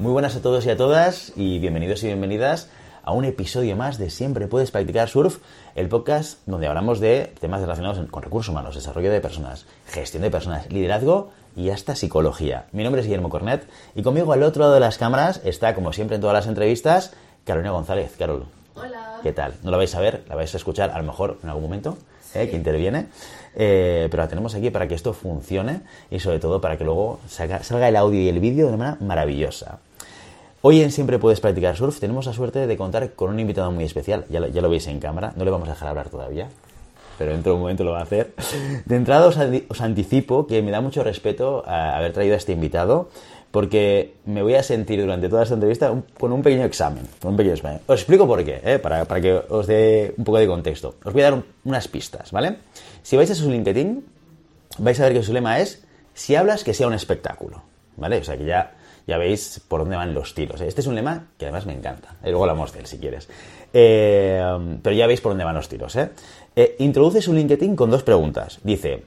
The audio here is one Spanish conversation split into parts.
Muy buenas a todos y a todas y bienvenidos y bienvenidas a un episodio más de Siempre puedes practicar surf, el podcast donde hablamos de temas relacionados con recursos humanos, desarrollo de personas, gestión de personas, liderazgo y hasta psicología. Mi nombre es Guillermo Cornet y conmigo al otro lado de las cámaras está, como siempre en todas las entrevistas, Carolina González. Carol. Hola. ¿Qué tal? No la vais a ver, la vais a escuchar a lo mejor en algún momento, ¿eh? que interviene. Eh, pero la tenemos aquí para que esto funcione y sobre todo para que luego salga, salga el audio y el vídeo de una manera maravillosa. Hoy en Siempre Puedes Practicar Surf tenemos la suerte de contar con un invitado muy especial. Ya lo, ya veis en cámara, no le vamos a dejar hablar todavía, pero dentro de un momento lo va a hacer. De entrada os, anticipo que me da mucho respeto a haber traído a este invitado porque me voy a sentir durante toda esta entrevista con un pequeño examen. Un pequeño examen. Os explico por qué, ¿eh? para, que os dé un poco de contexto. Os voy a dar un- unas pistas, ¿vale? Si vais a su LinkedIn, vais a ver que su lema es si hablas que sea un espectáculo, ¿vale? O sea que ya, ya veis por dónde van los tiros. Este es un lema que además me encanta. Eh, Luego hablamos de si quieres. Eh, pero ya veis por dónde van los tiros, ¿eh? Eh, Introduce su LinkedIn con dos preguntas. Dice,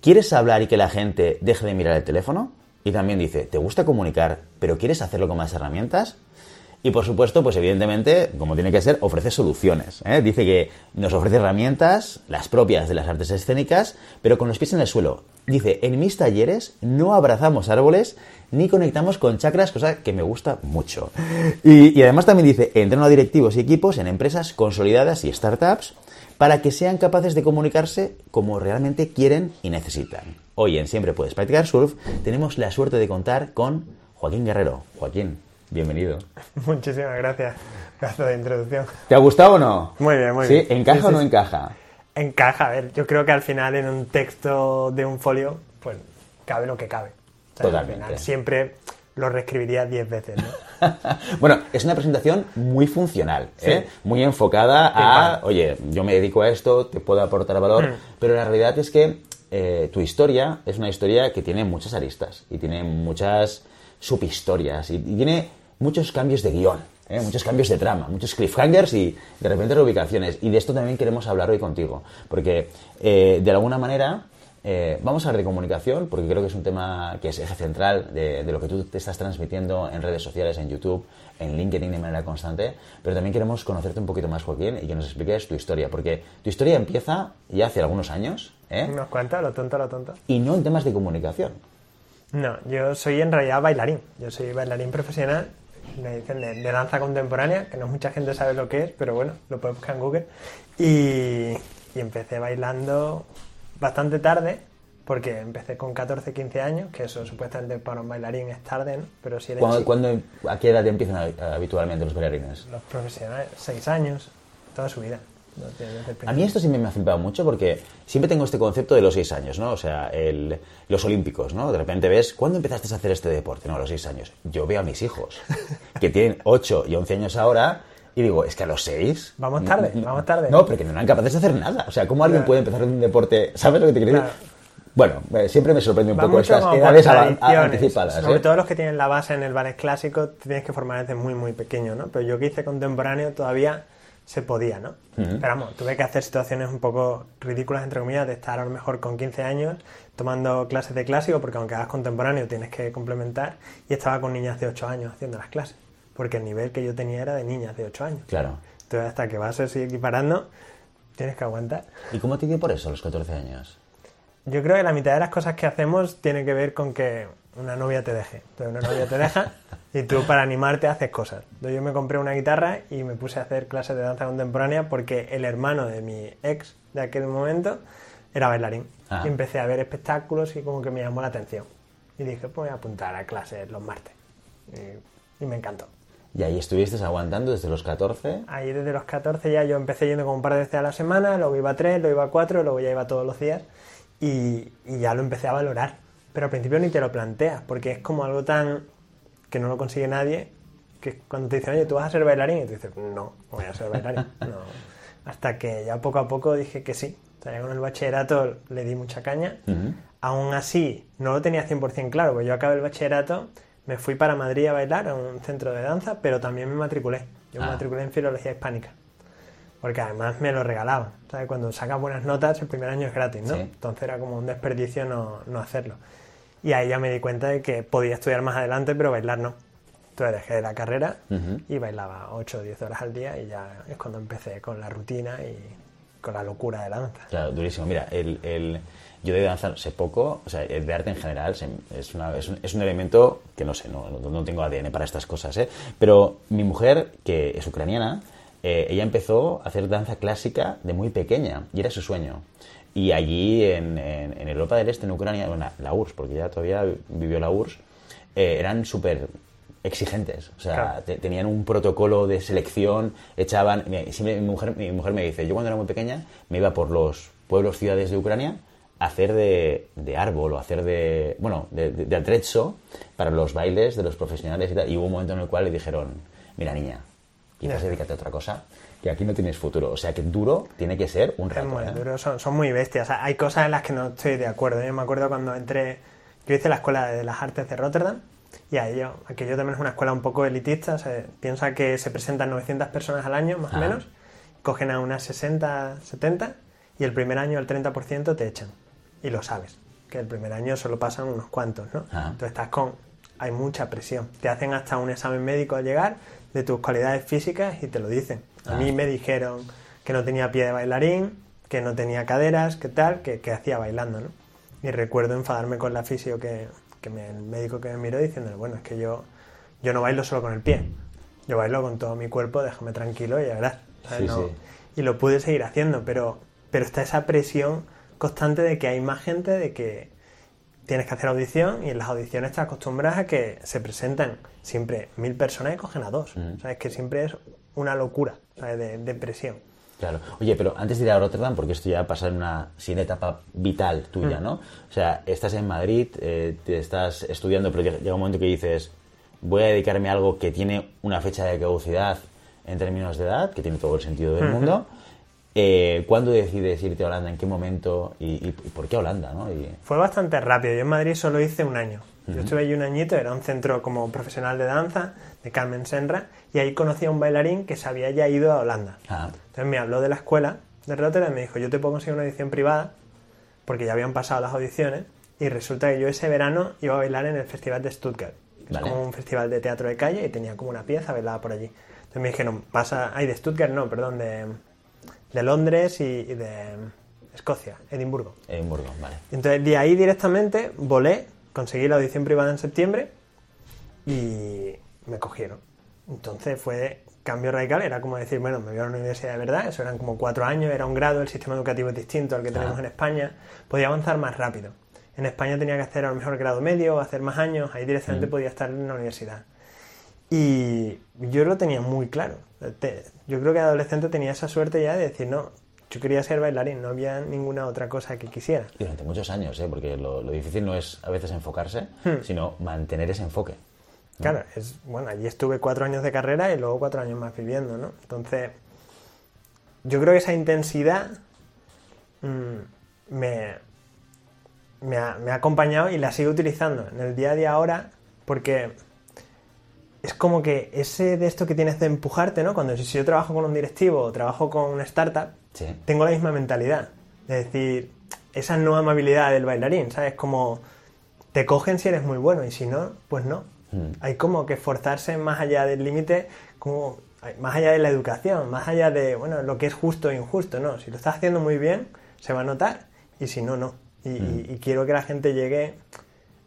¿quieres hablar y que la gente deje de mirar el teléfono? Y también dice, ¿te gusta comunicar, pero quieres hacerlo con más herramientas? Y por supuesto, pues evidentemente, como tiene que ser, ofrece soluciones. ¿eh? Dice que nos ofrece herramientas, las propias de las artes escénicas, pero con los pies en el suelo. Dice, en mis talleres no abrazamos árboles ni conectamos con chakras, cosa que me gusta mucho. Y, y además también dice, entreno a directivos y equipos en empresas consolidadas y startups para que sean capaces de comunicarse como realmente quieren y necesitan. Hoy en Siempre Puedes Practicar Surf tenemos la suerte de contar con Joaquín Guerrero. Joaquín, bienvenido. Muchísimas gracias. Gracias de introducción. ¿Te ha gustado o no? Muy bien, muy ¿Sí? bien. ¿Encaja Sí, o no sí. encaja? Encaja, a ver, yo creo que al final en un texto de un folio, pues cabe lo que cabe. O sea, Totalmente. Al final siempre lo reescribiría 10 veces, ¿no? bueno, es una presentación muy funcional, ¿eh? muy enfocada a, oye, yo me dedico a esto, te puedo aportar valor, Mm. pero la realidad es que eh, tu historia es una historia que tiene muchas aristas y tiene muchas subhistorias y, y tiene muchos cambios de guion. ¿eh? Muchos cambios de trama, muchos cliffhangers y de repente reubicaciones. Y de esto también queremos hablar hoy contigo. Porque eh, de alguna manera eh, vamos a hablar de comunicación, porque creo que es un tema que es eje central de, de lo que tú te estás transmitiendo en redes sociales, en YouTube, en LinkedIn de manera constante, pero también queremos conocerte un poquito más, Joaquín, y que nos expliques tu historia, porque tu historia empieza ya hace algunos años, ¿eh? ¿Nos cuenta lo tonto, lo tonto? y no en temas de comunicación. No, yo soy en realidad bailarín. Yo soy bailarín profesional, me dicen de, de danza contemporánea, que no mucha gente sabe lo que es, pero bueno, lo puedes buscar en Google. Y, y empecé bailando bastante tarde, porque empecé con 14, 15 años, que eso supuestamente para un bailarín es tarde, ¿no? Pero si eres ¿Cuándo, ¿A qué edad empiezan habitualmente los bailarines? los profesionales, 6 años, toda su vida. A mí esto siempre me ha flipado mucho porque siempre tengo este concepto de los seis años, ¿no? O sea, el- los olímpicos, ¿no? De repente ves, ¿cuándo empezaste a hacer este deporte? No, a los seis años. Yo veo a mis hijos, que tienen 8 y 11 años ahora, y digo, es que a los seis... Vamos tarde, no- vamos tarde. No, porque no eran capaces de hacer nada. O sea, ¿cómo alguien Claro. puede empezar un deporte? ¿Sabes lo que te quiero decir? Claro. Bueno, eh, siempre me sorprende un Va poco estas edades anticipadas. Sobre ¿eh? todo los que tienen la base en el ballet clásico, te tienes que formar desde muy, muy pequeño, ¿no? Pero yo que hice contemporáneo todavía se podía, ¿no? Pero vamos, tuve que hacer situaciones un poco ridículas, entre comillas, de estar a lo mejor con 15 años tomando clases de clásico, porque aunque hagas contemporáneo tienes que complementar, y estaba con niñas de 8 años haciendo las clases, porque el nivel que yo tenía era de niñas de 8 años. Claro. Entonces, hasta que vas así equiparando, tienes que aguantar. ¿Y cómo te dio por eso a los 14 años? Yo creo que la mitad de las cosas que hacemos tiene que ver con que una novia te deje. Entonces una novia te deja y tú para animarte haces cosas. Yo me compré una guitarra y me puse a hacer clases de danza contemporánea porque el hermano de mi ex de aquel momento era bailarín. Ah. Y empecé a ver espectáculos y como que me llamó la atención. Y dije, pues voy a apuntar a clases los martes. Y, y me encantó. Y ahí estuviste aguantando desde los 14. Ahí desde los 14 ya yo empecé yendo como un par de veces a la semana, luego iba a tres, luego iba a cuatro, luego ya iba todos los días y, y ya lo empecé a valorar. Pero al principio ni te lo planteas, porque es como algo tan que no lo consigue nadie, que cuando te dicen, oye, ¿tú vas a ser bailarín? Y tú dices, no, voy a ser bailarín. No. Hasta que ya poco a poco dije que sí. O sea, ya con el bachillerato le di mucha caña. Ujú. Aún así, no lo tenía 100% claro, porque yo acabé el bachillerato, me fui para Madrid a bailar a un centro de danza, pero también me matriculé. Yo me Ah. matriculé en filología hispánica. Porque además me lo regalaban. ¿sabes? Cuando sacas buenas notas, el primer año es gratis, ¿no? Sí. Entonces era como un desperdicio no, no hacerlo. Y ahí ya me di cuenta de que podía estudiar más adelante, pero bailar no. Entonces dejé la carrera y bailaba 8 o 10 horas al día y ya es cuando empecé con la rutina y con la locura de la danza. Claro, durísimo. Mira, el, el- yo de danza sé poco, o sea, el de arte en general es, una- es un, es un elemento que no sé, no, no- no tengo ADN para estas cosas, ¿eh? Pero mi mujer, que es ucraniana, eh, ella empezó a hacer danza clásica de muy pequeña y era su sueño. Y allí en, en- en Europa del Este, en Ucrania, bueno, la URSS, porque ya todavía vivió la URSS, eh, eran súper exigentes. O sea, Claro. te- tenían un protocolo de selección, echaban... mi- Siempre mi mujer, mi mujer me dice, yo cuando era muy pequeña me iba por los pueblos, ciudades de Ucrania a hacer de, de árbol o hacer de, bueno, de, de, de para los bailes de los profesionales y tal. Y hubo un momento en el cual le dijeron, mira niña, quizás dedícate a otra cosa, que aquí no tienes futuro. O sea, que duro tiene que ser un rato. muy ¿eh? duro, son, son muy bestias. O sea, hay cosas en las que no estoy de acuerdo. Yo me acuerdo cuando entré, yo hice la Escuela de las Artes de Rotterdam y aquello, aquello también es una escuela un poco elitista. o sea, piensa que se presentan 900 personas al año, más o Ah. menos, cogen a unas 60, 70 y el primer año el 30% te echan. Y lo sabes, que el primer año solo pasan unos cuantos, ¿no? Ah. Entonces estás con... Hay mucha presión. Te hacen hasta un examen médico al llegar de tus cualidades físicas y te lo dicen. A mí me dijeron que no tenía pie de bailarín, que no tenía caderas, que tal, que, que hacía bailando, ¿no? Y recuerdo enfadarme con la fisio que, que me- el médico que me miró diciéndole, bueno, es que yo, yo no bailo solo con el pie, yo bailo con todo mi cuerpo, déjame tranquilo y ya verás. ¿sabes? Sí, No- sí. Y lo pude seguir haciendo, pero, pero está esa presión constante de que hay más gente, de que tienes que hacer audición y en las audiciones te acostumbras a que se presentan siempre mil personas y cogen a dos. ¿Sabes? Que siempre es una locura ¿sabes? De, de presión. Claro. Oye, pero antes de ir a Rotterdam, porque esto ya pasa en una siguiente etapa vital Mm. tuya, ¿no? O sea, estás en Madrid, eh, te estás estudiando, pero llega un momento que dices, voy a dedicarme a algo que tiene una fecha de caducidad en términos de edad, que tiene todo el sentido del mundo. Eh, ¿Cuándo decides irte a Holanda? ¿En qué momento? ¿Y, y- y por qué Holanda? ¿no? Y- Fue bastante rápido. Yo en Madrid solo hice un año. Yo estuve allí un añito, era un centro como profesional de danza de Carmen Senra y ahí conocí a un bailarín que se había ya ido a Holanda. Ah, Entonces me habló de la escuela de Rotterdam y me dijo, yo te puedo conseguir una audición privada porque ya habían pasado las audiciones y resulta que yo ese verano iba a bailar en el Festival de Stuttgart, que Vale. es como un festival de teatro de calle y tenía como una pieza bailada por allí. Entonces me dijeron, pasa, ay, de Stuttgart no, perdón, de, de Londres y, y de Escocia, Edimburgo. Edimburgo, vale. Entonces de ahí directamente volé, conseguí la audición privada en septiembre y me cogieron. Entonces fue cambio radical, era como decir, bueno, me voy a una universidad de verdad, eso eran como cuatro años, era un grado, el sistema educativo es distinto al que tenemos Ah. en España, podía avanzar más rápido. En España tenía que hacer a lo mejor grado medio, hacer más años, ahí directamente Mm. podía estar en la universidad. Y yo lo tenía muy claro. Yo creo que adolescente tenía esa suerte ya de decir, no, yo quería ser bailarín, no había ninguna otra cosa que quisiera. Y durante muchos años, ¿eh? porque lo, lo difícil no es a veces enfocarse, Hmm. sino mantener ese enfoque. Claro, es, bueno, allí estuve cuatro años de carrera y luego cuatro años más viviendo, ¿no? Entonces, yo creo que esa intensidad mm, me, me, ha, me ha acompañado y la sigo utilizando en el día a día ahora porque es como que ese de esto que tienes de empujarte, ¿no? Cuando si yo trabajo con un directivo o trabajo con una startup, Sí. tengo la misma mentalidad. Es decir, esa no amabilidad del bailarín, ¿sabes? Como te cogen si eres muy bueno y si no, pues no. Mm. Hay como que esforzarse más allá del límite, como más allá de la educación, más allá de, bueno, lo que es justo e injusto, ¿no? Si lo estás haciendo muy bien, se va a notar y si no, no. Y, y- y quiero que la gente llegue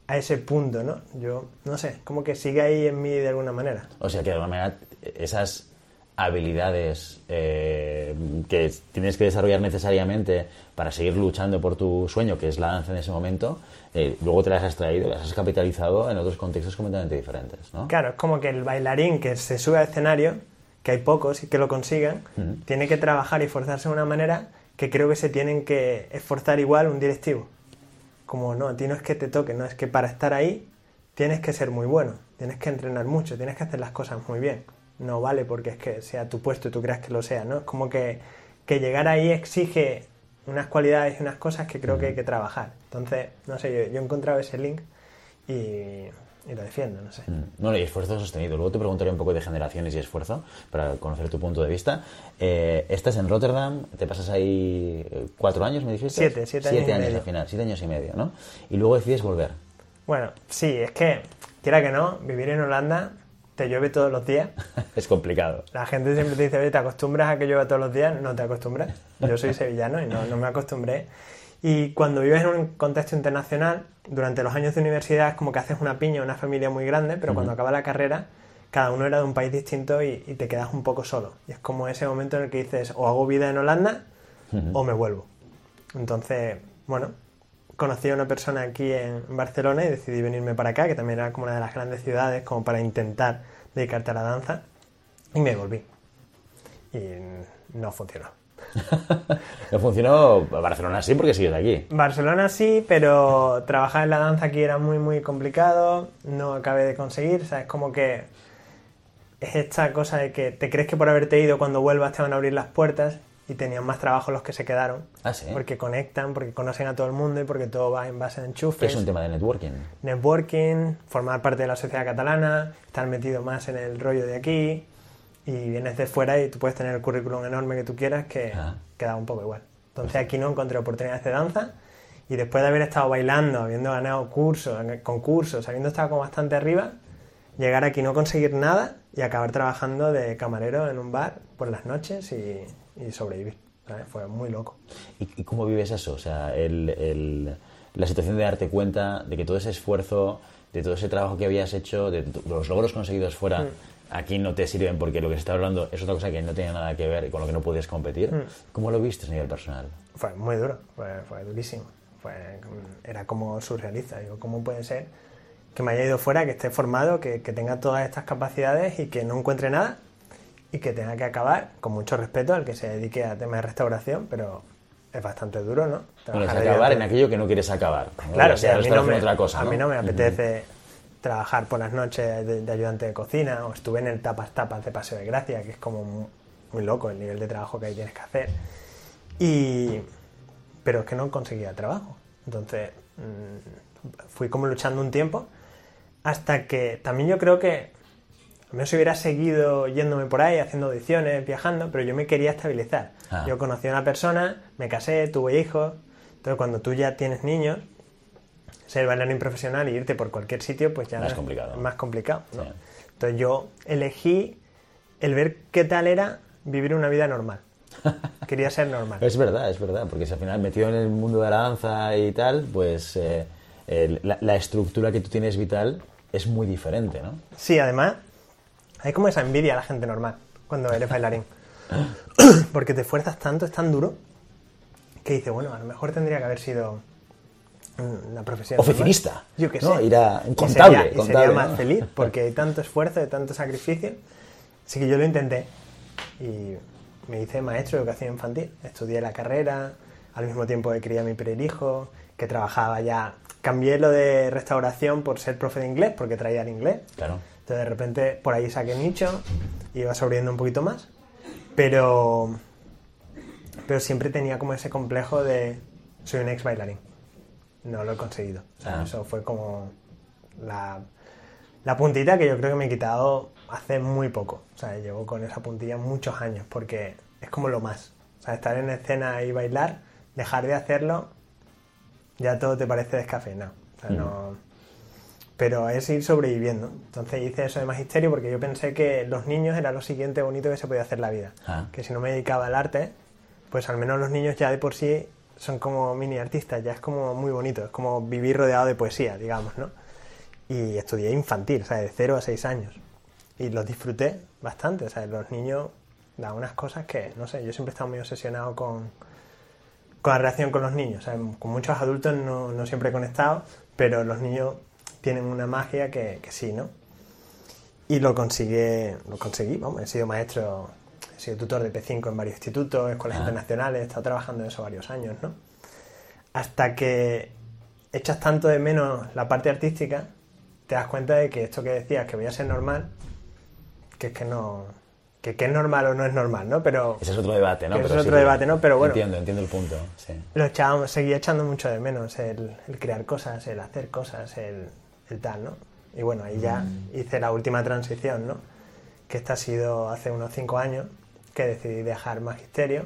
a ese punto, ¿no? Yo, no sé, como que sigue ahí en mí de alguna manera. O sea que de alguna manera esas habilidades eh, que tienes que desarrollar necesariamente para seguir luchando por tu sueño, que es la danza en ese momento, eh, luego te las has traído, las has capitalizado en otros contextos completamente diferentes, ¿no? Claro, es como que el bailarín que se sube al escenario, que hay pocos y que lo consigan, tiene que trabajar y esforzarse de una manera que creo que se tienen que esforzar igual un directivo. Como no, a ti no es que te toque, no, es que para estar ahí tienes que ser muy bueno, tienes que entrenar mucho, tienes que hacer las cosas muy bien. No vale porque es que sea tu puesto y tú creas que lo sea, ¿no? Es como que, que llegar ahí exige unas cualidades y unas cosas que creo que hay que trabajar. Entonces, no sé, yo, yo he encontrado ese link y, y lo defiendo, no sé. Mm. Bueno, y esfuerzo sostenido. Luego te preguntaré un poco de generaciones y esfuerzo para conocer tu punto de vista. Eh, estás en Rotterdam, te pasas ahí eh, cuatro años, me dijiste. Siete, siete años y años medio. al final, siete años y medio, ¿no? Y luego decides volver. Bueno, sí, es que, quiera que no, vivir en Holanda te llueve todos los días, es complicado. la gente siempre te dice, oye, ¿te acostumbras a que llueva todos los días? No te acostumbras. Yo soy sevillano y no, no me acostumbré. Y cuando vives en un contexto internacional, durante los años de universidad es como que haces una piña, una familia muy grande, pero cuando acaba la carrera, cada uno era de un país distinto y, y te quedas un poco solo. Y es como ese momento en el que dices, o hago vida en Holanda o me vuelvo. Entonces, bueno, conocí a una persona aquí en Barcelona y decidí venirme para acá, que también era como una de las grandes ciudades, como para intentar dedicarte a la danza, y me volví. Y no funcionó. No funcionó Barcelona sí porque sigues aquí. Barcelona sí, pero trabajar en la danza aquí era muy, muy complicado, no acabé de conseguir, o sea, es como que es esta cosa de que te crees que por haberte ido cuando vuelvas te van a abrir las puertas y tenían más trabajo los que se quedaron. Ah, sí. Porque conectan, porque conocen a todo el mundo y porque todo va en base a enchufes. es un tema de networking. networking, formar parte de la sociedad catalana, estar metido más en el rollo de aquí y vienes de fuera y tú puedes tener el currículum enorme que tú quieras que Ah. queda un poco igual. Entonces aquí no encontré oportunidades de danza y después de haber estado bailando, habiendo ganado cursos, concursos, habiendo estado como bastante arriba, llegar aquí no conseguir nada y acabar trabajando de camarero en un bar por las noches y, y sobrevivir. ¿sabes? Fue muy loco. ¿Y, y cómo vives eso? O sea, el- el- la situación de darte cuenta de que todo ese esfuerzo, de todo ese trabajo que habías hecho, de tu- los logros conseguidos fuera, aquí no te sirven porque lo que se está hablando es otra cosa que no tenía nada que ver y con lo que no puedes competir. ¿Cómo lo viste a nivel personal? Fue muy duro, fue, fue durísimo. Fue, era como surrealista. Digo, ¿cómo puede ser que me haya ido fuera, que esté formado, que, que tenga todas estas capacidades y que no encuentre nada y que tenga que acabar, con mucho respeto al que se dedique a temas de restauración, pero es bastante duro, ¿no? Bueno, es Trabajar acabar en aquello que no quieres acabar. ¿no? Claro, sí, sea a, mí no me, o otra cosa, a ¿no? mí no me apetece trabajar por las noches de, de ayudante de cocina o estuve en el tapas tapas de Paseo de Gracia, que es como muy, muy loco el nivel de trabajo que ahí tienes que hacer. Y, pero es que no conseguía trabajo. Entonces mm, fui como luchando un tiempo hasta que también yo creo que a menos hubiera seguido yéndome por ahí, haciendo audiciones, viajando, pero yo me quería estabilizar. Ah. Yo conocí a una persona, me casé, tuve hijos. Entonces, cuando tú ya tienes niños, ser bailarín profesional y irte por cualquier sitio, pues ya Más no es- complicado. más complicado. ¿no? Entonces, yo elegí el ver qué tal era vivir una vida normal. Quería ser normal. Es verdad, es verdad, porque si al final metido en el mundo de la danza y tal, pues eh, el- la, la estructura que tú tienes vital es muy diferente, ¿no? Sí, además, hay como esa envidia a la gente normal cuando eres bailarín. Porque te esfuerzas tanto, es tan duro, que dices, bueno, a lo mejor tendría que haber sido una profesión. normal. Oficinista, Yo qué ¿no? sé. Ir a- un Y contable, sería- Y sería, contable, más ¿no? feliz, porque hay tanto esfuerzo, hay tanto sacrificio. Así que yo lo intenté. Y me hice maestro de educación infantil. Estudié la carrera, al mismo tiempo que crié a mi primer hijo, que trabajaba ya. Cambié lo de restauración por ser profe de inglés, porque traía el inglés. Claro. Entonces de repente por ahí saqué nicho, iba sobreviviendo un poquito más, pero, pero siempre tenía como ese complejo de soy un ex bailarín. No lo he conseguido. O sea, Ah. Eso fue como la, la puntita que yo creo que me he quitado hace muy poco. O sea, llevo con esa puntilla muchos años porque es como lo más. O sea, estar en escena y bailar, dejar de hacerlo, ya todo te parece descafeinado. O sea, no pero es ir sobreviviendo. Entonces hice eso de magisterio porque yo pensé que los niños era lo siguiente bonito que se podía hacer la vida. Ah. Que si no me dedicaba al arte, pues al menos los niños ya de por sí son como mini artistas, ya es como muy bonito, es como vivir rodeado de poesía, digamos, ¿no? Y estudié infantil, o sea, de 0 a 6 años. Y los disfruté bastante, o sea, los niños dan unas cosas que, no sé, yo siempre he estado muy obsesionado con, con la relación con los niños. O sea, con muchos adultos no, no siempre he conectado, pero los niños tienen una magia que, que sí, ¿no? Y lo conseguí, lo conseguí, vamos, he sido maestro, he sido tutor de P5 en varios institutos, escuelas Ah. internacionales, he estado trabajando en eso varios años, ¿no? Hasta que echas tanto de menos la parte artística, te das cuenta de que esto que decías, que voy a ser normal, que es que no, que, que es normal o no es normal, ¿no? Pero Ese es otro debate, ¿no? Pero es otro debate, ¿no? Pero bueno. Entiendo, entiendo el punto, sí. lo echábamos, seguía echando mucho de menos el, el crear cosas, el hacer cosas, el, el tal, ¿no? Y bueno, ahí ya hice la última transición, ¿no? Que esta ha sido hace unos cinco años, que decidí dejar magisterio.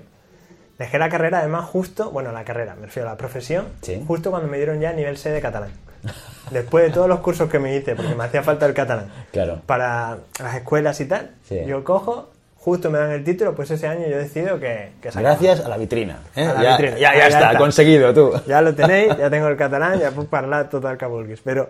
Dejé la carrera, además, justo, bueno, la carrera, me refiero a la profesión, Sí. justo cuando me dieron ya nivel C de catalán. después de todos los cursos que me hice, porque me hacía falta el catalán, Claro. para las escuelas y tal, Sí. yo cojo, justo me dan el título, pues ese año yo decido que, que. Gracias a la vitrina. ¿eh? A la ya, vitrina. ya, ya ya está, está. conseguido tú. Ya lo tenéis, ya tengo el catalán, ya puedo hablar todo el cabulguis. Pero,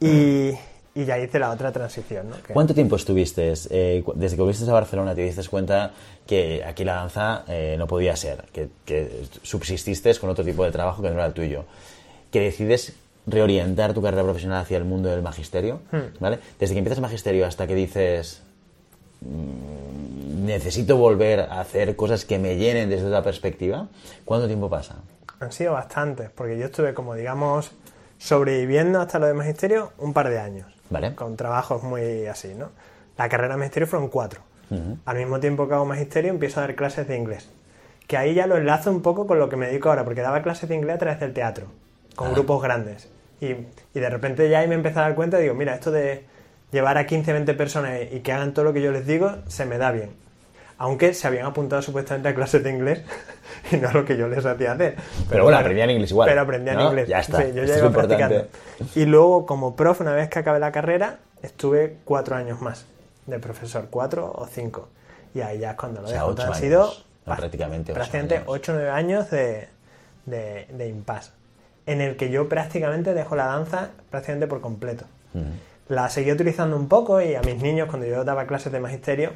y, y ya hice la otra transición, ¿no? Que- ¿Cuánto tiempo estuviste, eh, desde que volviste a Barcelona, te diste cuenta que aquí la danza eh, no podía ser, que, que subsististe con otro tipo de trabajo que no era el tuyo, que decides reorientar tu carrera profesional hacia el mundo del magisterio, ¿vale? Desde que empiezas magisterio hasta que dices, mm, necesito volver a hacer cosas que me llenen desde otra perspectiva, ¿cuánto tiempo pasa? Han sido bastantes, porque yo estuve como, digamos, sobreviviendo hasta lo de magisterio un par de años. Vale. Con trabajos muy así, ¿no? La carrera de magisterio fueron cuatro. Al mismo tiempo que hago magisterio, empiezo a dar clases de inglés. Que ahí ya lo enlazo un poco con lo que me dedico ahora, porque daba clases de inglés a través del teatro, con grupos grandes. Y, y de repente ya ahí me empecé a dar cuenta y digo, mira, esto de llevar a 15, 20 personas y que hagan todo lo que yo les digo, se me da bien. Aunque se habían apuntado supuestamente a clases de inglés y no a lo que yo les hacía hacer. Pero bueno, aprendían inglés igual, Pero aprendían ¿no? inglés. Ya está, Sí, yo ya iba practicando. Y luego, como profe, una vez que acabé la carrera, estuve cuatro años más de profesor, cuatro o cinco. Y ahí ya es cuando lo O sea, dejo. Han sido no, prácticamente ocho o nueve años de, de, de impasse, en el que yo prácticamente dejo la danza prácticamente por completo. La seguí utilizando un poco y a mis niños, cuando yo daba clases de magisterio,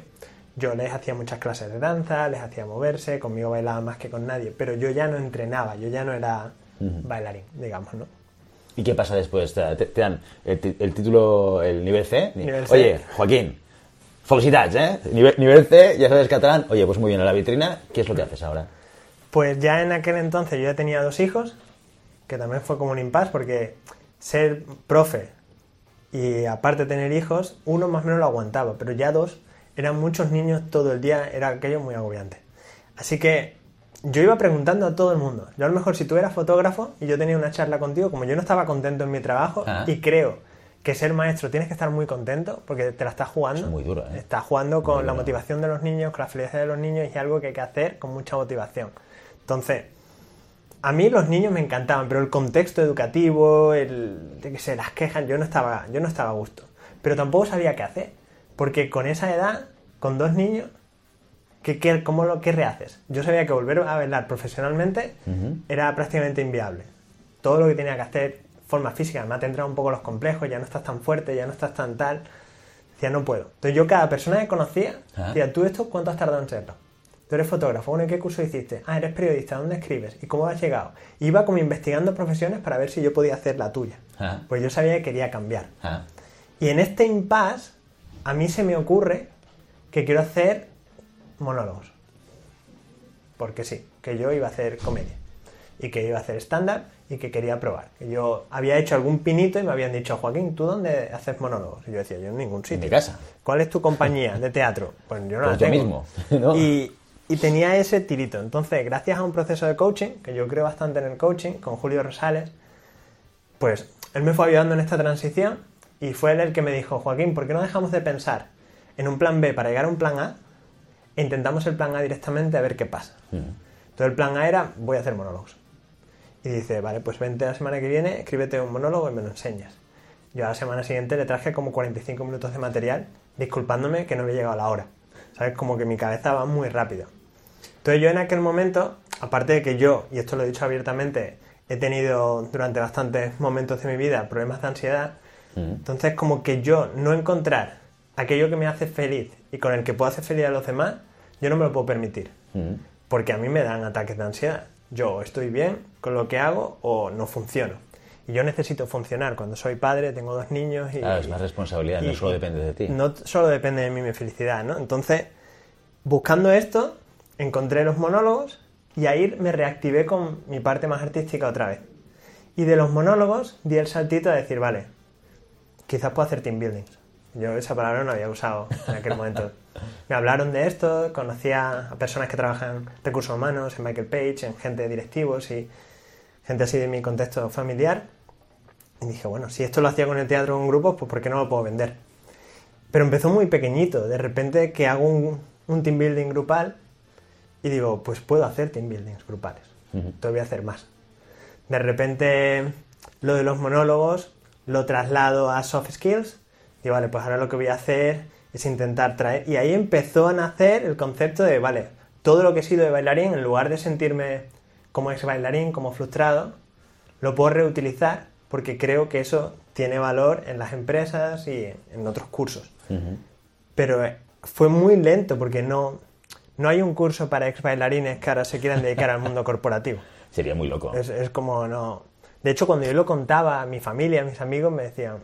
yo les hacía muchas clases de danza, les hacía moverse, conmigo bailaban más que con nadie, pero yo ya no entrenaba, yo ya no era bailarín, digamos, ¿no? ¿Y qué pasa después? Te, dan el título, el nivel C. Nivel C. Oye, Joaquín, felicitats, ¿eh? Nivel, nivel C, ya sabes catalán. Oye, pues muy bien, a la vitrina, ¿qué es lo que haces ahora? Pues ya en aquel entonces yo ya tenía dos hijos, que también fue como un impasse, porque ser profe y aparte tener hijos, uno más o menos lo aguantaba, pero ya dos, eran muchos niños todo el día, era aquello muy agobiante. Así que yo iba preguntando a todo el mundo. Yo a lo mejor si tú eras fotógrafo y yo tenía una charla contigo, como yo no estaba contento en mi trabajo Ah. y creo que ser maestro tienes que estar muy contento porque te la estás jugando. Es muy duro, ¿eh? Estás jugando con Muy la motivación de los niños, con la felicidad de los niños y es algo que hay que hacer con mucha motivación. Entonces, a mí los niños me encantaban, pero el contexto educativo, el, de que se las quejan, yo no estaba, yo no estaba a gusto. Pero tampoco sabía qué hacer, porque con esa edad, con dos niños, ¿qué, qué, cómo lo, qué rehaces? Yo sabía que volver a bailar profesionalmente era prácticamente inviable. Todo lo que tenía que hacer, forma física, además te entran un poco los complejos, ya no estás tan fuerte, ya no estás tan tal. Decía, no puedo. Entonces yo cada persona que conocía, Ah. decía, ¿tú esto cuánto has tardado en serlo? Tú eres fotógrafo, bueno, ¿y qué curso hiciste? Ah, eres periodista, ¿dónde escribes? ¿Y cómo has llegado? Iba como investigando profesiones para ver si yo podía hacer la tuya. Ah. Pues yo sabía que quería cambiar. Ah, Y en este impasse, a mí se me ocurre que quiero hacer monólogos. Porque sí, que yo iba a hacer comedia. Y que iba a hacer stand-up y que quería probar. Que yo había hecho algún pinito y me habían dicho, Joaquín, ¿tú dónde haces monólogos? Y yo decía, yo en ningún sitio. mi casa. ¿Cuál es tu compañía de teatro? Pues yo no Pues la yo tengo. mismo, ¿no? Y, y tenía ese tirito. Entonces, gracias a un proceso de coaching, que yo creo bastante en el coaching, con Julio Rosales, pues él me fue ayudando en esta transición y fue él el que me dijo, Joaquín, ¿por qué no dejamos de pensar en un plan B para llegar a un plan A e intentamos el plan A directamente a ver qué pasa? Entonces el plan A era, voy a hacer monólogos. Y dice, vale, pues vente la semana que viene, escríbete un monólogo y me lo enseñas. Yo a la semana siguiente le traje como 45 minutos de material, disculpándome que no había llegado a la hora. ¿Sabes? Como que mi cabeza va muy rápido. Entonces yo en aquel momento, aparte de que yo, y esto lo he dicho abiertamente, he tenido durante bastantes momentos de mi vida problemas de ansiedad, entonces como que yo no encontrar aquello que me hace feliz y con el que puedo hacer feliz a los demás, yo no me lo puedo permitir. Porque a mí me dan ataques de ansiedad. Yo estoy bien con lo que hago o no funciono. Y yo necesito funcionar. Cuando soy padre, tengo dos niños y... Claro, es más responsabilidad, no solo depende de ti. No solo depende de mí mi felicidad, ¿no? Entonces, buscando esto, encontré los monólogos y ahí me reactivé con mi parte más artística otra vez. Y de los monólogos di el saltito a decir, vale, quizás puedo hacer team buildings. Yo esa palabra no la había usado en aquel momento. Me hablaron de esto, conocía a personas que trabajan en recursos humanos, en Michael Page, en gente de directivos y gente así de mi contexto familiar. Y dije, bueno, si esto lo hacía con el teatro en grupos, pues ¿por qué no lo puedo vender? Pero empezó muy pequeñito. De repente que hago un, un team building grupal y digo, pues puedo hacer team buildings grupales. Entonces voy a hacer más. De repente lo de los monólogos, lo traslado a soft skills. Y vale, pues ahora lo que voy a hacer es intentar traer... Y ahí empezó a nacer el concepto de, vale, todo lo que he sido de bailarín, en lugar de sentirme como ex bailarín, como frustrado, lo puedo reutilizar porque creo que eso tiene valor en las empresas y en otros cursos. Pero eh, fue muy lento porque no, no hay un curso para ex bailarines que ahora se quieran dedicar al mundo corporativo. Sería muy loco. Es, es, como no. De hecho, cuando yo lo contaba a mi familia, a mis amigos, me decían,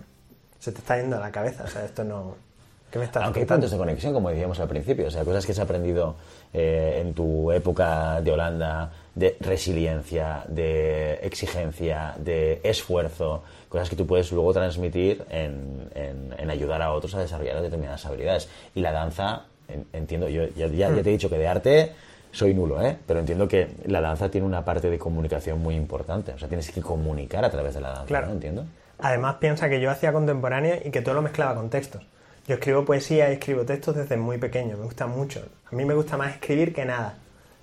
se te está yendo a la cabeza, o sea, esto no. ¿Qué me estás Aunque hay puntos de conexión, como decíamos al principio, o sea, cosas que has aprendido eh, en tu época de Holanda, de resiliencia, de exigencia, de esfuerzo, cosas que tú puedes luego transmitir en, en, ayudar a otros a desarrollar determinadas habilidades. Y la danza, entiendo, yo ya, ya, te he dicho que de arte soy nulo, ¿eh? pero entiendo que la danza tiene una parte de comunicación muy importante, o sea, tienes que comunicar a través de la danza, claro. ¿no? Entiendo. Además piensa que yo hacía contemporánea y que todo lo mezclaba con textos. Yo escribo poesía y escribo textos desde muy pequeño, me gusta mucho. A mí me gusta más escribir que nada.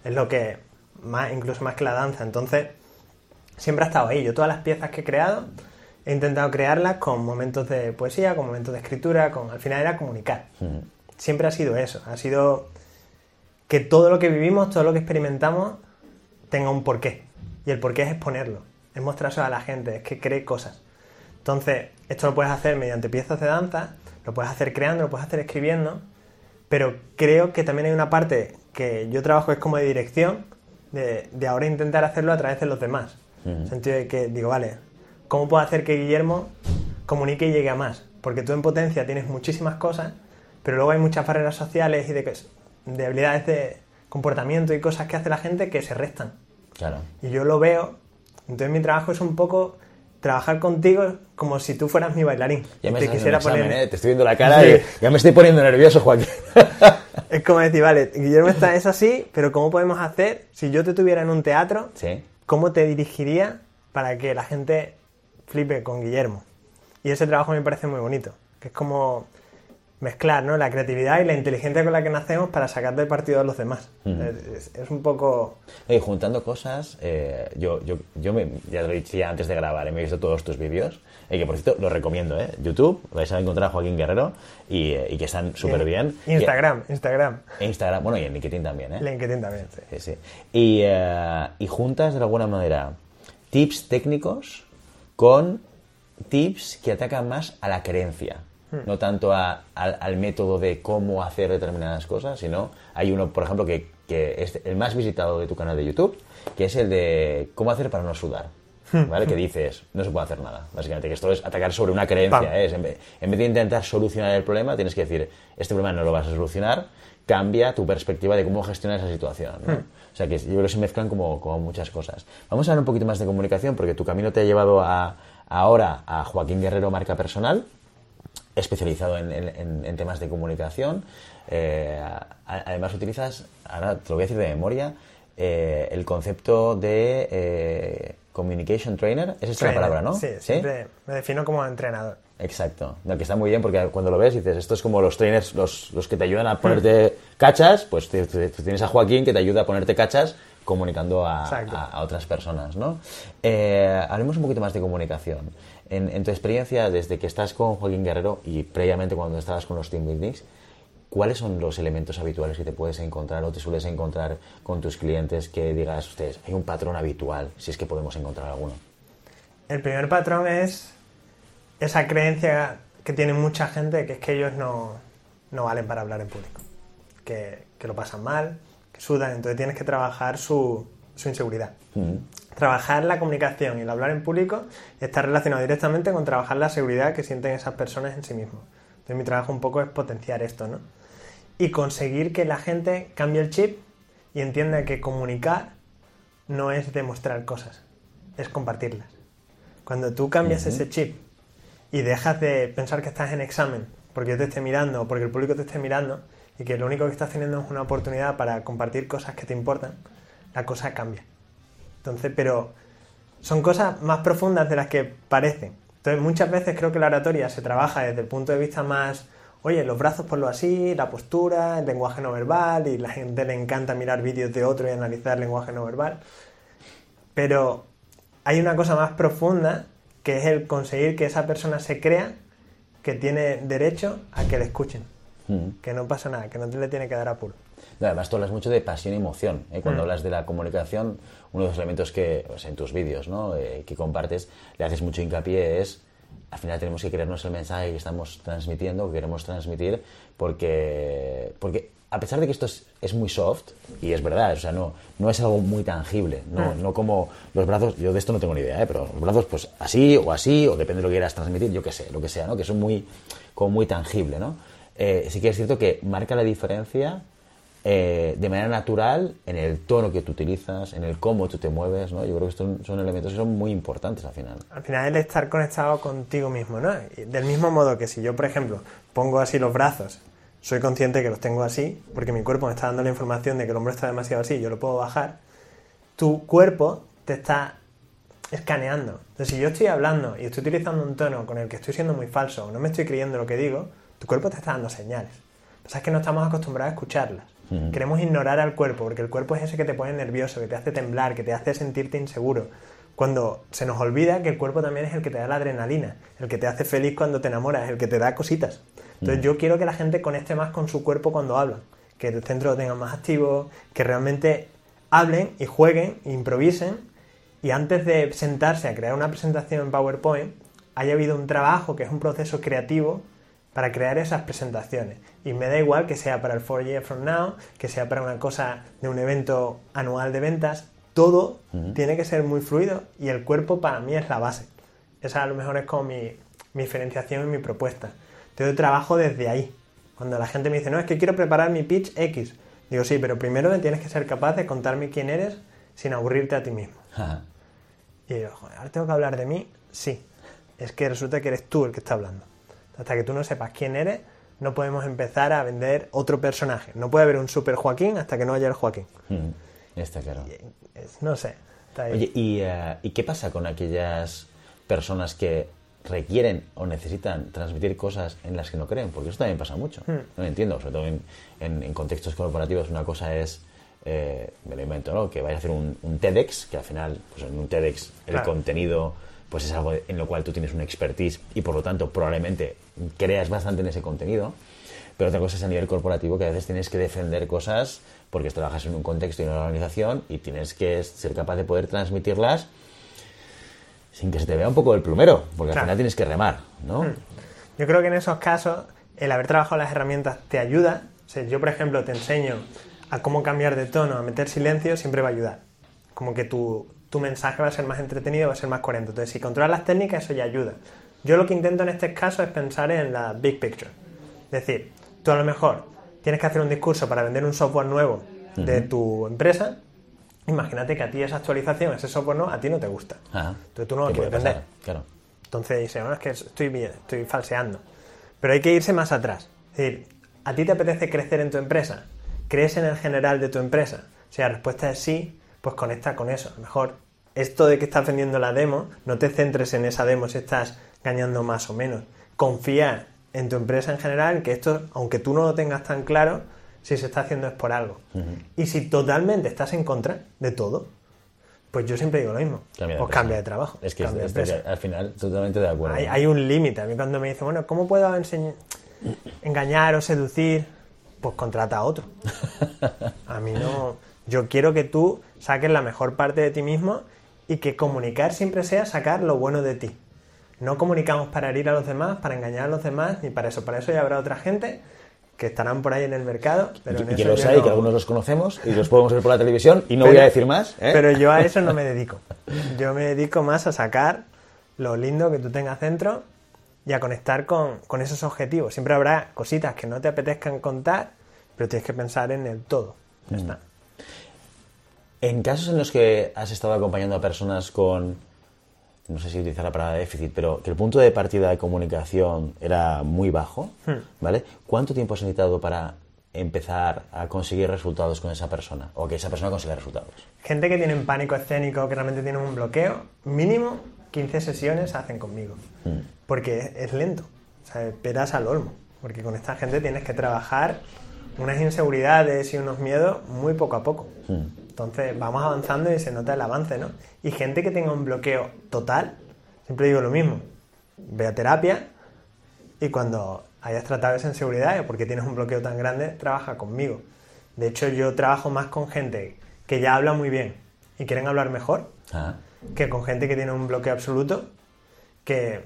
Es lo que, más, incluso más que la danza. Entonces, siempre ha estado ahí. Yo todas las piezas que he creado, he intentado crearlas con momentos de poesía, con momentos de escritura, con al final era comunicar. Siempre ha sido eso. Ha sido que todo lo que vivimos, todo lo que experimentamos, tenga un porqué. Y el porqué es exponerlo, es mostrárselo a la gente, es que cree cosas. Entonces, esto lo puedes hacer mediante piezas de danza, lo puedes hacer creando, lo puedes hacer escribiendo, pero creo que también hay una parte que yo trabajo es como de dirección, de, ahora intentar hacerlo a través de los demás. En el sentido de que digo, vale, ¿cómo puedo hacer que Guillermo comunique y llegue a más? Porque tú en potencia tienes muchísimas cosas, pero luego hay muchas barreras sociales y de, de habilidades de comportamiento y cosas que hace la gente que se restan. Claro. Y yo lo veo, entonces mi trabajo es un poco trabajar contigo como si tú fueras mi bailarín. Ya me te quisiera poner... ¿eh? Te estoy viendo la cara y ya me estoy poniendo nervioso, Joaquín. es como decir, vale, Guillermo está, es así, pero ¿cómo podemos hacer si yo te tuviera en un teatro? Sí. ¿Cómo te dirigiría para que la gente flipe con Guillermo? Y ese trabajo me parece muy bonito, que es como mezclar ¿no? la creatividad y la inteligencia con la que nacemos para sacar del partido a los demás. es, un poco... Y juntando cosas, eh, yo, yo, yo me, ya lo dije antes de grabar, me he visto todos tus vídeos, y que por cierto lo recomiendo, ¿eh? YouTube, vais a encontrar a Joaquín Guerrero y, eh, que están súper bien. Instagram, Instagram. Instagram, bueno, y en LinkedIn también, ¿eh? LinkedIn también, sí. sí, Y, y juntas de alguna manera tips técnicos con tips que atacan más a la creencia no tanto al método de cómo hacer determinadas cosas, sino hay uno, por ejemplo, que, es el más visitado de tu canal de YouTube, que es el de cómo hacer para no sudar. ¿Vale? que dices, no se puede hacer nada. Básicamente, que esto es atacar sobre una creencia. ¿eh? En, vez, de intentar solucionar el problema, tienes que decir, este problema no lo vas a solucionar, cambia tu perspectiva de cómo gestionar esa situación. Hmm. O sea, que yo creo que se mezclan como, como, muchas cosas. Vamos a hablar un poquito más de comunicación, porque tu camino te ha llevado a, ahora a Joaquín Guerrero Marca Personal, especializado en, temas de comunicación. Eh, además utilizas, ahora te lo voy a decir de memoria, eh, el concepto de eh, Communication Trainer. Esa es la palabra, ¿no? Sí, siempre me defino como entrenador. Exacto. Lo que está muy bien porque cuando lo ves dices, esto es como los trainers, los, los que te ayudan a ponerte cachas, pues tienes a Joaquín que te ayuda a ponerte cachas comunicando a, a, otras personas, ¿no? hablemos un poquito más de comunicación. En, tu experiencia, desde que estás con Joaquín Guerrero y previamente cuando estabas con los Team Buildings, ¿cuáles son los elementos habituales que te puedes encontrar o te sueles encontrar con tus clientes que digas, ustedes, hay un patrón habitual, si es que podemos encontrar alguno? El primer patrón es esa creencia que tiene mucha gente que es que ellos no, valen para hablar en público, que, lo pasan mal, que sudan, entonces tienes que trabajar su, inseguridad. Mm trabajar la comunicación y el hablar en público está relacionado directamente con trabajar la seguridad que sienten esas personas en sí mismos. Entonces mi trabajo un poco es potenciar esto, ¿no? Y conseguir que la gente cambie el chip y entienda que comunicar no es demostrar cosas, es compartirlas. Cuando tú cambias ese chip y dejas de pensar que estás en examen porque yo te esté mirando o porque el público te esté mirando y que lo único que estás teniendo es una oportunidad para compartir cosas que te importan, la cosa cambia. Entonces, pero son cosas más profundas de las que parecen. Entonces, muchas veces creo que la oratoria se trabaja desde el punto de vista más, oye, los brazos por lo así, la postura, el lenguaje no verbal, y la gente le encanta mirar vídeos de otro y analizar el lenguaje no verbal. Pero hay una cosa más profunda que es el conseguir que esa persona se crea que tiene derecho a que le escuchen. Mm. Que no pasa nada, que no te le tiene que dar apuro. No, Además, tú hablas mucho de pasión y emoción. ¿eh? Mm. Cuando hablas de la comunicación, uno de los elementos que, sea, en tus vídeos ¿no? Eh, que compartes, le haces mucho hincapié es, al final tenemos que creernos el mensaje que estamos transmitiendo, que queremos transmitir, porque, porque a pesar de que esto es, es muy soft, y es verdad, o sea, no, no es algo muy tangible, no, Mm. no como los brazos, yo de esto no tengo ni idea, ¿eh? pero los brazos pues así o así, o depende de lo que quieras transmitir, yo qué sé, lo que sea, ¿no? que son muy, como muy tangible, ¿no? Eh, sí que es cierto que marca la diferencia eh, de manera natural en el tono que tú utilizas, en el cómo tú te mueves, ¿no? Yo creo que estos son, elementos que son muy importantes al final. Al final es estar conectado contigo mismo, ¿no? Del mismo modo que si yo, por ejemplo, pongo así los brazos, soy consciente que los tengo así, porque mi cuerpo me está dando la información de que el hombro está demasiado así, yo lo puedo bajar, tu cuerpo te está escaneando. Entonces, si yo estoy hablando y estoy utilizando un tono con el que estoy siendo muy falso o no me estoy creyendo lo que digo, tu cuerpo te está dando señales. Lo que pasa es que no estamos acostumbrados a escucharlas. Queremos ignorar al cuerpo, porque el cuerpo es ese que te pone nervioso, que te hace temblar, que te hace sentirte inseguro. Cuando se nos olvida que el cuerpo también es el que te da la adrenalina, el que te hace feliz cuando te enamoras, el que te da cositas. Entonces yo quiero que la gente conecte más con su cuerpo cuando hablan, que el centro lo tengan más activo, que realmente hablen y jueguen, e improvisen y antes de sentarse a crear una presentación en PowerPoint, haya habido un trabajo que es un proceso creativo para crear esas presentaciones. Y me da igual que sea para el 4 Years From Now, que sea para una cosa de un evento anual de ventas, todo tiene que ser muy fluido y el cuerpo para mí es la base. Esa a lo mejor es como mi, mi diferenciación y mi propuesta. Yo trabajo desde ahí. Cuando la gente me dice, no, es que quiero preparar mi pitch X. Digo, sí, pero primero me tienes que ser capaz de contarme quién eres sin aburrirte a ti mismo. Ajá. Y digo, joder, ahora tengo que hablar de mí. Sí, es que resulta que eres tú el que está hablando. Hasta que tú no sepas quién eres, no podemos empezar a vender otro personaje. No puede haber un super Joaquín hasta que no haya el Joaquín. Mm, Está claro. No sé. está ahí. Oye, ¿y, eh, ¿y qué pasa con aquellas personas que requieren o necesitan transmitir cosas en las que no creen? Porque eso también pasa mucho. Hmm. No lo entiendo, sobre todo en, en- en contextos corporativos. Una cosa es, eh, me lo invento, ¿no? Que vayas a hacer un, un TEDx, que al final, pues en un TEDx el Claro. contenido pues es algo en lo cual tú tienes una expertise y por lo tanto probablemente creas bastante en ese contenido. Pero otra cosa es a nivel corporativo que a veces tienes que defender cosas porque trabajas en un contexto y en una organización y tienes que ser capaz de poder transmitirlas sin que se te vea un poco el plumero, porque al final tienes que remar, ¿no? Yo creo que en esos casos el haber trabajado las herramientas te ayuda. O sea, yo, por ejemplo, te enseño a cómo cambiar de tono, a meter silencio, siempre va a ayudar. Como que tu, tu mensaje va a ser más entretenido, va a ser más coherente. Entonces, si controlas las técnicas, eso ya ayuda. Yo lo que intento en este caso es pensar en la big picture. Es decir, tú a lo mejor tienes que hacer un discurso para vender un software nuevo de tu empresa. Imagínate que a ti esa actualización, ese software nuevo, a ti no te gusta. Ajá. Entonces tú no lo ¿Qué puede quieres vender. Claro. Entonces dice, bueno, es que estoy bien, estoy falseando. Pero hay que irse más atrás. Es decir, ¿a ti te apetece crecer en tu empresa? ¿Crees en el general de tu empresa? Si la respuesta es sí, pues conecta con eso. A lo mejor esto de que estás vendiendo la demo, no te centres en esa demo si estás ganando más o menos. Confía en tu empresa en general, que esto, aunque tú no lo tengas tan claro, si se está haciendo es por algo. Y si totalmente estás en contra de todo, pues yo siempre digo lo mismo. Cambia de pues cambia de trabajo. Es que cambia de al final totalmente de acuerdo. Hay, hay un límite. A mí cuando me dicen, bueno, ¿cómo puedo enseñar, engañar o seducir? Pues contrata a otro. A mí no. Yo quiero que tú saques la mejor parte de ti mismo y que comunicar siempre sea sacar lo bueno de ti. No comunicamos para herir a los demás, para engañar a los demás, ni para eso. Para eso ya habrá otra gente que estarán por ahí en el mercado. Pero en y que los hay, no- que algunos los conocemos y los podemos ver por la televisión y no Pero- voy a decir más. ¿eh? Pero yo a eso no me dedico. Yo me dedico más a sacar lo lindo que tú tengas dentro y a conectar con, con esos objetivos. Siempre habrá cositas que no te apetezcan contar, pero tienes que pensar en el todo. Ya Mm. está. En casos en los que has estado acompañando a personas con, no sé si utilizar la palabra déficit, pero que el punto de partida de comunicación era muy bajo, ¿vale? ¿Cuánto tiempo has necesitado para empezar a conseguir resultados con esa persona? O que esa persona consiga resultados. Gente que tiene un pánico escénico, que realmente tiene un bloqueo, mínimo 15 sesiones hacen conmigo. Porque es, lento. O sea, esperas al olmo. Porque con esta gente tienes que trabajar unas inseguridades y unos miedos muy poco a poco. Entonces vamos avanzando y se nota el avance, ¿no? Y gente que tenga un bloqueo total, Siempre digo lo mismo. Ve a terapia y cuando hayas tratado esa inseguridad o porque tienes un bloqueo tan grande, trabaja conmigo. De hecho, yo trabajo más con gente que ya habla muy bien y quieren hablar mejor Ah, que con gente que tiene un bloqueo absoluto que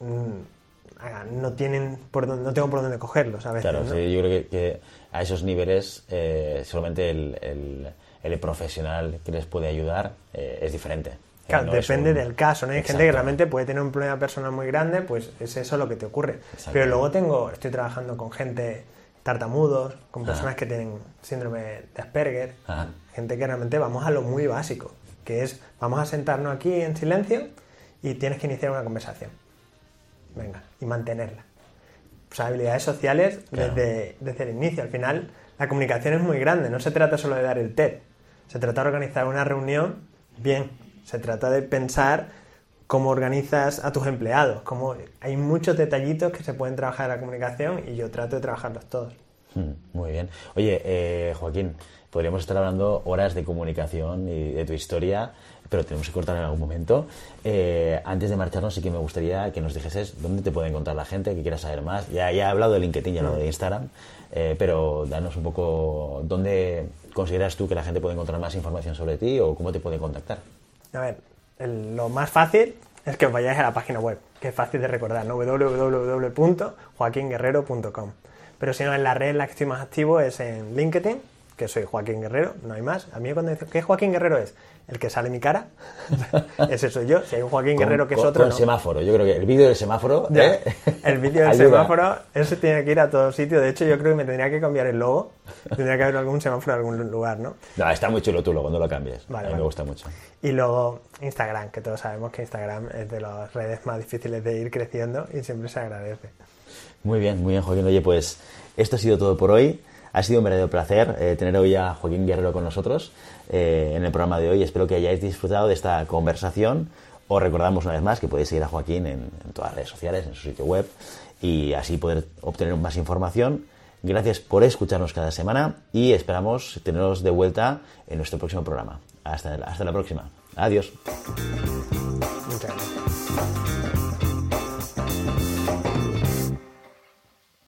mm, no tienen por dónde- no tengo por dónde cogerlos a veces. Claro, ¿no? sí, yo creo que, que a esos niveles eh, solamente el, el- el profesional que les puede ayudar eh, es diferente. Claro, no depende un- del caso, ¿no? Hay gente que realmente puede tener un problema personal muy grande, pues es eso lo que te ocurre. Pero luego tengo, estoy trabajando con gente tartamudos, con personas que tienen síndrome de Asperger, Ajá. gente que realmente vamos a lo muy básico, que es vamos a sentarnos aquí en silencio y tienes que iniciar una conversación. Venga, y mantenerla. O sea, habilidades sociales Claro. desde, desde el inicio. Al final, la comunicación es muy grande. No se trata solo de dar el TED. Se trata de organizar una reunión bien. Se trata de pensar cómo organizas a tus empleados. Hay muchos detallitos que se pueden trabajar en la comunicación y yo trato de trabajarlos todos. Mm, Muy bien. Oye, eh, Joaquín, podríamos estar hablando horas de comunicación y de tu historia, pero tenemos que cortar en algún momento. Eh, antes de marcharnos, sí que me gustaría que nos dijeses dónde te puede encontrar la gente, que quiera saber más. Ya, ya he hablado de LinkedIn, ya he hablado de Instagram, eh, pero danos un poco dónde consideras tú que la gente puede encontrar más información sobre ti o cómo te puede contactar. A ver, lo más fácil es que os vayáis a la página web, que es fácil de recordar, ¿no? www.joaquinguerrero.com. Pero si no, en la red en la que estoy más activo es en LinkedIn, que soy Joaquín Guerrero, no hay más. A mí cuando dicen, ¿qué Joaquín Guerrero es? El que sale mi cara, ese soy yo. Si hay un Joaquín Con- Guerrero que es otro, Con no. semáforo, yo creo que el vídeo del semáforo. ¿eh? El vídeo del semáforo, ese tiene que ir a todo sitio. De hecho, yo creo que me tendría que cambiar el logo. Tendría que haber algún semáforo en algún lugar, ¿no? No, está muy chulo tú, luego no lo cambies. Vale, a mí vale. me gusta mucho. Y luego Instagram, que todos sabemos que Instagram es de las redes más difíciles de ir creciendo y siempre se agradece. Muy bien, muy bien, Joaquín. Oye, pues esto ha sido todo por hoy. Ha sido un verdadero placer eh, tener hoy a Joaquín Guerrero con nosotros eh, en el programa de hoy. Espero que hayáis disfrutado de esta conversación. Os recordamos una vez más que podéis seguir a Joaquín en, todas las redes sociales, en su sitio web y así poder obtener más información. Gracias por escucharnos cada semana y esperamos teneros de vuelta en nuestro próximo programa. Hasta, la próxima. Adiós.